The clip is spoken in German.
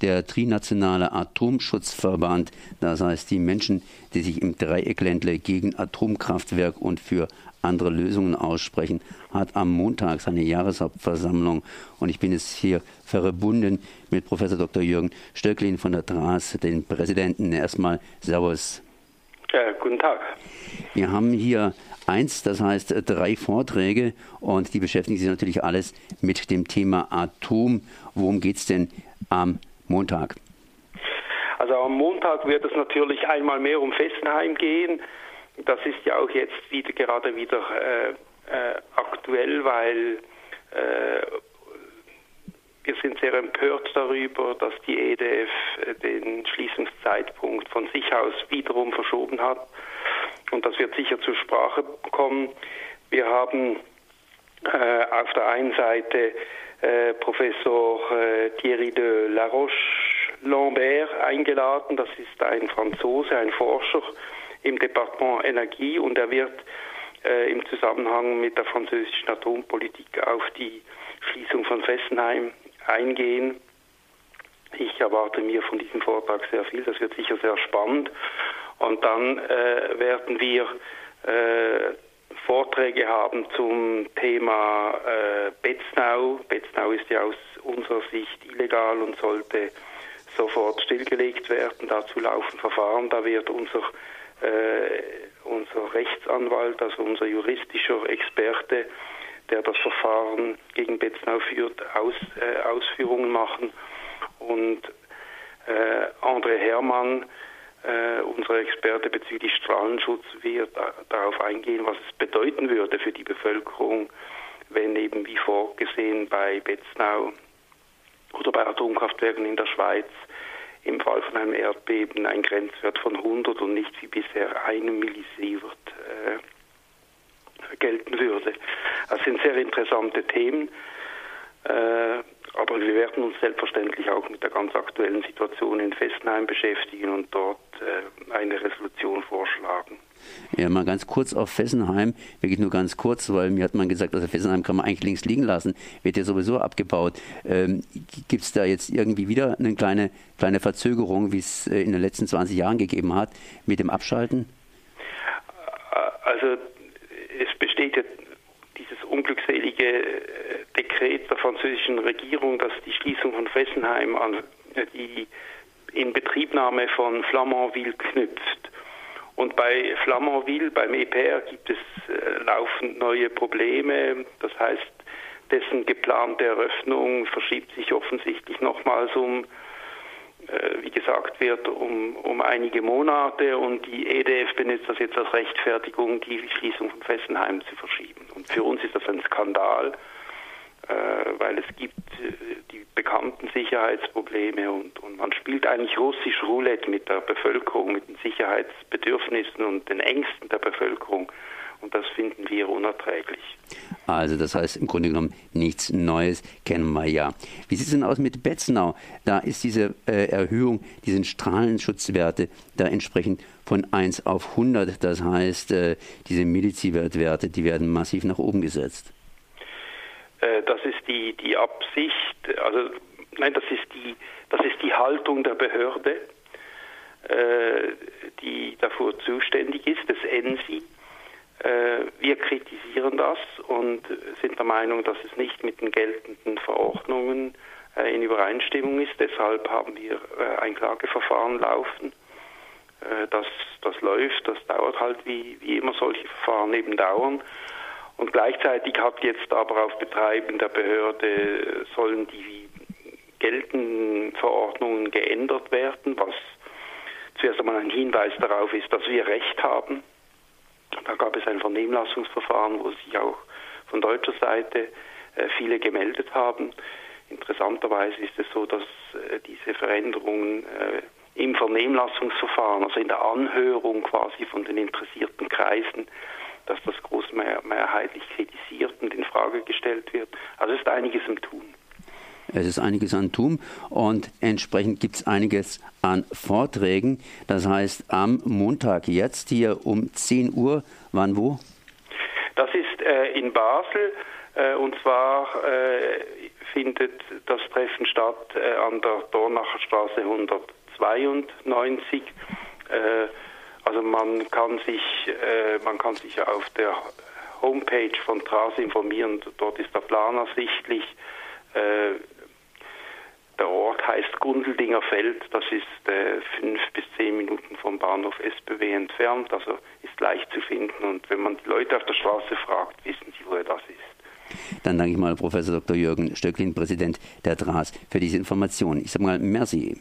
der Trinationale Atomschutzverband, das heißt die Menschen, die sich im Dreieckländle gegen Atomkraftwerk und für andere Lösungen aussprechen, hat am Montag seine Jahreshauptversammlung und ich bin jetzt hier verbunden mit Professor Dr. Jürgen Stöcklin von der DRAS, den Präsidenten. Erstmal Servus. Ja, guten Tag. Wir haben hier eins, das heißt drei Vorträge und die beschäftigen sich natürlich alles mit dem Thema Atom. Worum geht es denn am Montag? Also am Montag wird es natürlich einmal mehr um Fessenheim gehen. Das ist ja auch jetzt wieder gerade wieder äh, äh, aktuell, weil äh, wir sind sehr empört darüber, dass die EDF äh, den Schließungszeitpunkt von sich aus wiederum verschoben hat. Und das wird sicher zur Sprache kommen. Wir haben auf der einen Seite äh, Professor äh, Thierry de Laroche Lambert eingeladen. Das ist ein Franzose, ein Forscher im Departement Energie und er wird äh, im Zusammenhang mit der französischen Atompolitik auf die Schließung von Fessenheim eingehen. Ich erwarte mir von diesem Vortrag sehr viel, das wird sicher sehr spannend. Und dann äh, werden wir äh, Vorträge haben zum Thema äh, Betznau. Betznau ist ja aus unserer Sicht illegal und sollte sofort stillgelegt werden. Dazu laufen Verfahren. Da wird unser, äh, unser Rechtsanwalt, also unser juristischer Experte, der das Verfahren gegen Betznau führt, Aus, äh, Ausführungen machen. Und äh, André Hermann, äh, unser Experte bezüglich Strahlenschutz, wird darauf eingehen, was es bedeuten würde für die Bevölkerung, wenn eben wie vorgesehen bei Betznau oder bei Atomkraftwerken in der Schweiz im Fall von einem Erdbeben ein Grenzwert von 100 und nicht wie bisher einem Millisievert äh, gelten würde. Das sind sehr interessante Themen. Äh, aber wir werden uns selbstverständlich auch mit der ganz aktuellen Situation in Fessenheim beschäftigen und dort äh, eine Resolution vorschlagen. Ja, mal ganz kurz auf Fessenheim, wirklich nur ganz kurz, weil mir hat man gesagt, also Fessenheim kann man eigentlich links liegen lassen, wird ja sowieso abgebaut. Ähm, Gibt es da jetzt irgendwie wieder eine kleine, kleine Verzögerung, wie es äh, in den letzten 20 Jahren gegeben hat, mit dem Abschalten? Also es besteht ja dieses unglückselige Dekret der französischen Regierung, das die Schließung von Fessenheim an die Inbetriebnahme von Flamanville knüpft. Und bei Flamanville, beim EPR, gibt es äh, laufend neue Probleme. Das heißt, dessen geplante Eröffnung verschiebt sich offensichtlich nochmals um, äh, wie gesagt wird, um, um einige Monate. Und die EDF benutzt das jetzt als Rechtfertigung, die Schließung von Fessenheim zu verschieben. Für uns ist das ein Skandal äh, weil es gibt äh, die bekannten Sicherheitsprobleme und, und man spielt eigentlich russisch Roulette mit der Bevölkerung, mit den Sicherheitsbedürfnissen und den Ängsten der Bevölkerung. Und das finden wir unerträglich. Also das heißt im Grunde genommen nichts Neues, kennen wir ja. Wie sieht es denn aus mit Betznau? Da ist diese äh, Erhöhung, diese Strahlenschutzwerte da entsprechend von 1 auf 100. Das heißt, äh, diese Millizivertwerte, die werden massiv nach oben gesetzt. Äh, das ist die, die Absicht, also nein, das ist die, das ist die Haltung der Behörde, äh, die dafür zuständig ist, des ENSI. Äh, wir kritisieren das und sind der Meinung, dass es nicht mit den geltenden Verordnungen in Übereinstimmung ist. Deshalb haben wir ein Klageverfahren laufen. Das, das läuft, das dauert halt wie, wie immer solche Verfahren eben dauern. Und gleichzeitig hat jetzt aber auf Betreiben der Behörde sollen die geltenden Verordnungen geändert werden, was zuerst einmal ein Hinweis darauf ist, dass wir Recht haben. Es ein Vernehmlassungsverfahren, wo sich auch von deutscher Seite äh, viele gemeldet haben. Interessanterweise ist es so, dass äh, diese Veränderungen äh, im Vernehmlassungsverfahren, also in der Anhörung quasi von den interessierten Kreisen, dass das großmehrheitlich kritisiert und in Frage gestellt wird. Also ist einiges im Tun. Es ist einiges an Tun und entsprechend gibt es einiges an Vorträgen. Das heißt, am Montag jetzt hier um 10 Uhr, wann wo? Das ist äh, in Basel Äh, und zwar äh, findet das Treffen statt äh, an der Dornacher Straße 192. also man kann sich, man kann sich auf der Homepage von TRAS informieren. Dort ist der Plan ersichtlich. Der Gundeldinger Feld. Das ist äh, fünf bis zehn Minuten vom Bahnhof SBW entfernt. Also ist leicht zu finden. Und wenn man die Leute auf der Straße fragt, wissen sie, wo das ist. Dann danke ich mal Professor Dr. Jürgen Stöcklin, Präsident der DRAS, für diese Information. Ich sage mal, merci.